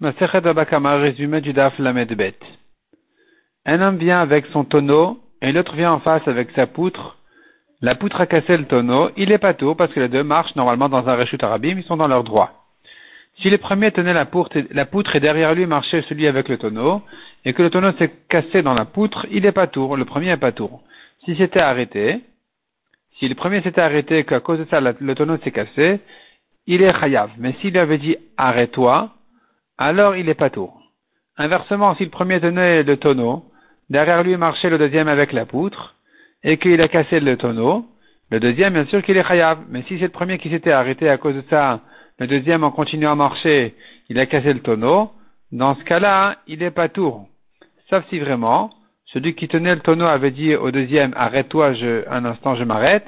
Du Daf. Un homme vient avec son tonneau et l'autre vient en face avec sa poutre. La poutre a cassé le tonneau. Il est pas tout parce que les deux marchent normalement dans un rechut arabim, ils sont dans leur droit. Si le premier tenait la poutre, et derrière lui marchait celui avec le tonneau, et que le tonneau s'est cassé dans la poutre, il est pas tour, le premier est pas tour. Si c'était arrêté, si le premier s'était arrêté qu'à cause de ça le tonneau s'est cassé, il est chayav. Mais s'il avait dit arrête-toi, alors il est pas tour. Inversement, si le premier tenait le tonneau, derrière lui marchait le deuxième avec la poutre, et qu'il a cassé le tonneau, le deuxième, bien sûr qu'il est chayav. Mais si c'est le premier qui s'était arrêté à cause de ça, le deuxième, en continuant à marcher, il a cassé le tonneau, dans ce cas-là, il est pas tour. Sauf si vraiment, celui qui tenait le tonneau avait dit au deuxième, arrête-toi, un instant, je m'arrête,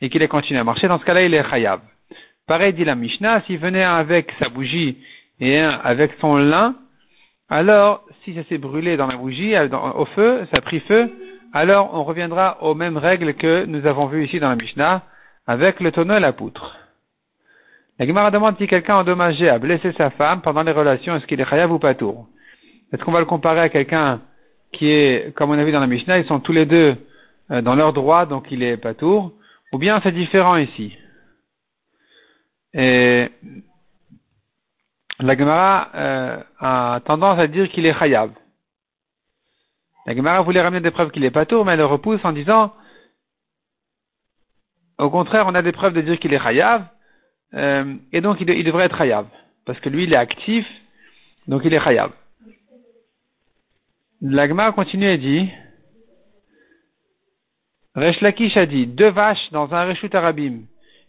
et qu'il a continué à marcher, dans ce cas-là, il est chayav. Pareil dit la Mishnah, s'il venait avec sa bougie et avec son lin, alors si ça s'est brûlé dans la bougie, euh, au feu, ça a pris feu, alors on reviendra aux mêmes règles que nous avons vues ici dans la Mishnah, avec le tonneau et la poutre. La Gemara demande si quelqu'un endommagé a blessé sa femme pendant les relations, est-ce qu'il est chayav ou pas tour? Est-ce qu'on va le comparer à quelqu'un qui est, comme on a vu dans la Mishnah, ils sont tous les deux euh, dans leur droit, donc il est pas tour, ou bien c'est différent ici? Et la Gemara euh, a tendance à dire qu'il est chayav. La Gemara voulait ramener des preuves qu'il est pas mais elle le repousse en disant, au contraire, on a des preuves de dire qu'il est chayav, euh, et donc il, devrait être chayav, parce que lui il est actif, donc il est chayav. La Gemara continue et dit, Resh Lakish a dit, deux vaches dans un reshut arabim,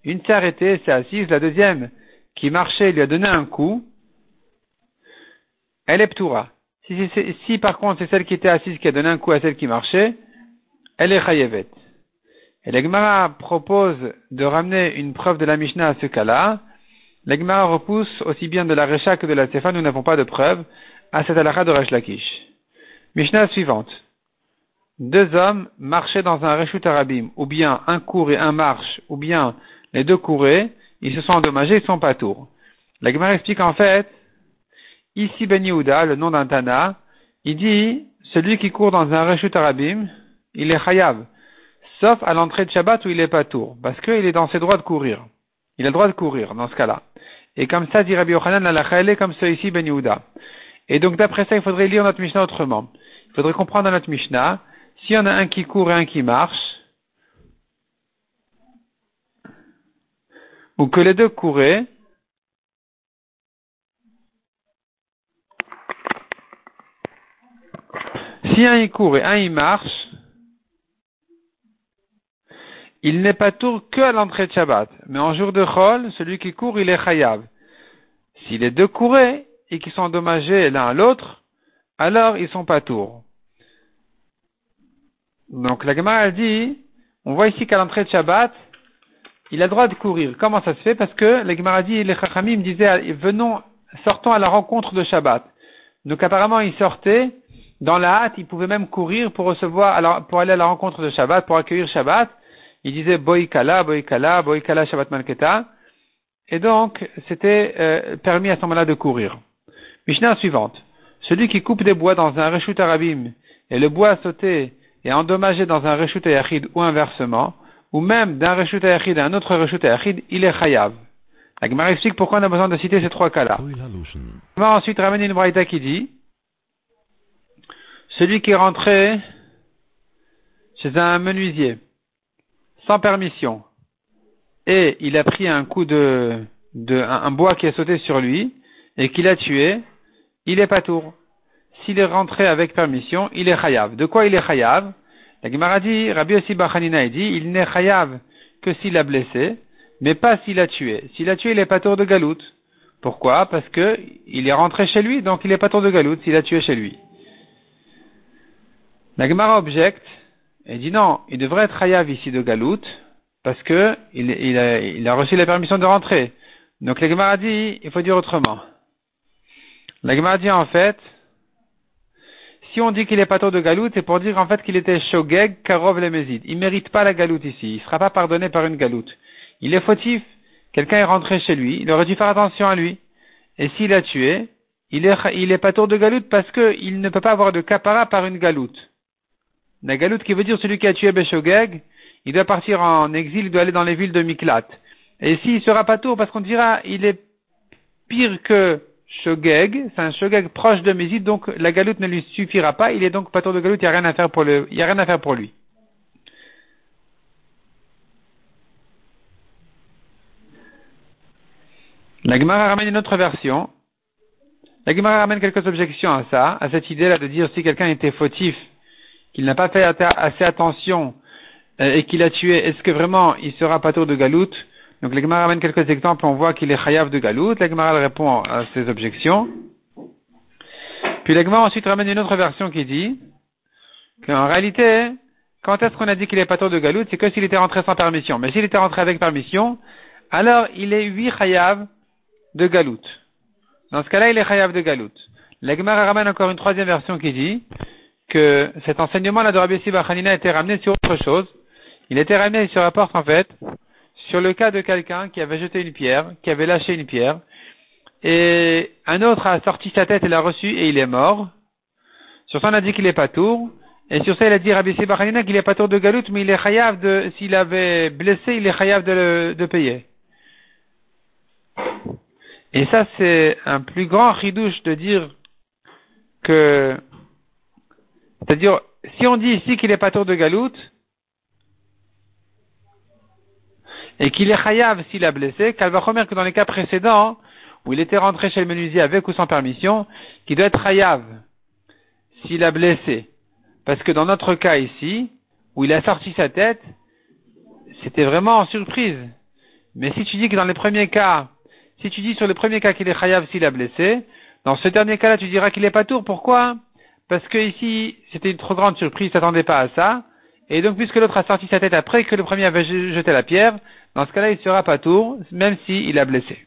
une s'est arrêtée, s'est assise, la deuxième qui marchait lui a donné un coup, elle est ptoura. Si, par contre c'est celle qui était assise qui a donné un coup à celle qui marchait, elle est chayevet. Et l'Egmara propose de ramener une preuve de la Mishnah à ce cas-là. L'Egmara repousse aussi bien de la Recha que de la Sefa, nous n'avons pas de preuve à cette halakha de Resh Lakish. Mishnah suivante. Deux hommes marchaient dans un Reshut Arabim, ou bien un cours et un marche, ou bien les deux couraient, ils se sont endommagés, ils sont pas tours. La explique en fait Ici Ben Yehuda, le nom d'un Tana, il dit, celui qui court dans un Reshut Arabim, il est Chayav. Sauf à l'entrée de Shabbat où il est pas tour. Parce qu'il est dans ses droits de courir. Il a le droit de courir dans ce cas-là. Et comme ça, dit Rabbi Yochanan, la comme ça ici Ben Yehuda. Et donc d'après ça, il faudrait lire notre Mishnah autrement. Il faudrait comprendre dans notre Mishnah, s'il y en a un qui court et un qui marche, ou que les deux couraient, Si un y court et un y marche, il n'est pas tour que à l'entrée de Shabbat. Mais en jour de Chol, celui qui court, il est chayav. Si les deux couraient et qui sont endommagés l'un à l'autre, alors ils sont pas tours. Donc la Gemara dit, on voit ici qu'à l'entrée de Shabbat, il a le droit de courir. Comment ça se fait? Parce que la Gemara dit, les Chachamim disaient, venons, sortons à la rencontre de Shabbat. Donc apparemment, ils sortaient dans la hâte, il pouvait même courir pour recevoir, alors, pour aller à la rencontre de Shabbat, pour accueillir Shabbat. Il disait Boikala, Boikala, Boikala Shabbat Malketa. Et donc, c'était euh, permis à ce moment-là de courir. Mishnah suivante. Celui qui coupe des bois dans un reshut arabim et le bois sauté et endommagé dans un reshut ayachid ou inversement, ou même d'un reshut ayachid à un autre reshut ayachid, il est chayav. La explique pourquoi on a besoin de citer ces trois cas-là. On va ensuite ramener une braïta qui dit celui qui est rentré chez un menuisier sans permission et il a pris un coup de, de un, bois qui a sauté sur lui et qu'il a tué, il est pas tour. S'il est rentré avec permission, il est chayav. De quoi il est chayav? La Gemara dit, Rabbi Ossi Bachanina dit, il n'est chayav que s'il a blessé, mais pas s'il a tué. S'il a tué, il est pas tour de galoute. Pourquoi? Parce que il est rentré chez lui, donc il est pas tour de galoute s'il a tué chez lui. La Gemara objecte et dit non, il devrait être Hayav ici de Galout parce que il, a, reçu la permission de rentrer. Donc la Gemara dit, il faut dire autrement. La Gemara dit en fait, si on dit qu'il est pas de Galout, c'est pour dire en fait qu'il était Shogeg, Karov, Lemezid. Il mérite pas la Galout ici. Il sera pas pardonné par une Galout. Il est fautif. Quelqu'un est rentré chez lui. Il aurait dû faire attention à lui. Et s'il a tué, il est, il est pas tour de galoute parce qu'il ne peut pas avoir de capara par une galoute. La qui veut dire celui qui a tué Beshogeg, il doit partir en exil, il doit aller dans les villes de Miklat. Et s'il sera pas tour parce qu'on dira, il est pire que Shogeg, c'est un Shogeg proche de Mézid, donc la galoute ne lui suffira pas, il est donc pas de galoute, il n'y a rien à faire pour il a rien lui. La Gemara ramène une autre version. La Gemara ramène quelques objections à ça, à cette idée-là de dire si quelqu'un était fautif, qu'il n'a pas fait assez attention euh, et qu'il a tué, est-ce que vraiment il sera tour de galoute? Donc la Gemara ramène quelques exemples, on voit qu'il est chayav de galoute. La Gemara répond à ces objections. Puis la Gemara ensuite ramène une autre version qui dit qu'en réalité, quand est-ce qu'on a dit qu'il est tour de galoute? C'est que s'il était rentré sans permission. Mais s'il était rentré avec permission, alors il est huit chayav de Galout. Dans ce cas-là, il est chayav de Galout. L'Egmar ramène encore une troisième version qui dit que cet enseignement-là de Rabbi Siba a été ramené sur autre chose. Il était ramené, il se rapporte en fait, sur le cas de quelqu'un qui avait jeté une pierre, qui avait lâché une pierre, et un autre a sorti sa tête et l'a reçu et il est mort. Sur ça, on a dit qu'il est pas tour. Et sur ça, il a dit Rabbi Siba qu'il est pas tour de Galout, mais il est chayav de, s'il avait blessé, il est chayav de, de payer. Et ça, c'est un plus grand ridouche de dire que, c'est-à-dire, si on dit ici qu'il est pas tour de galoute, et qu'il est chayav s'il a blessé, remettre que dans les cas précédents, où il était rentré chez le menuisier avec ou sans permission, qu'il doit être chayav s'il a blessé. Parce que dans notre cas ici, où il a sorti sa tête, c'était vraiment en surprise. Mais si tu dis que dans les premiers cas, si tu dis sur le premier cas qu'il est chayav s'il a blessé, dans ce dernier cas-là, tu diras qu'il est pas tour. Pourquoi? Parce que ici, c'était une trop grande surprise, il s'attendait pas à ça. Et donc, puisque l'autre a sorti sa tête après que le premier avait jeté la pierre, dans ce cas-là, il sera pas tour, même s'il a blessé.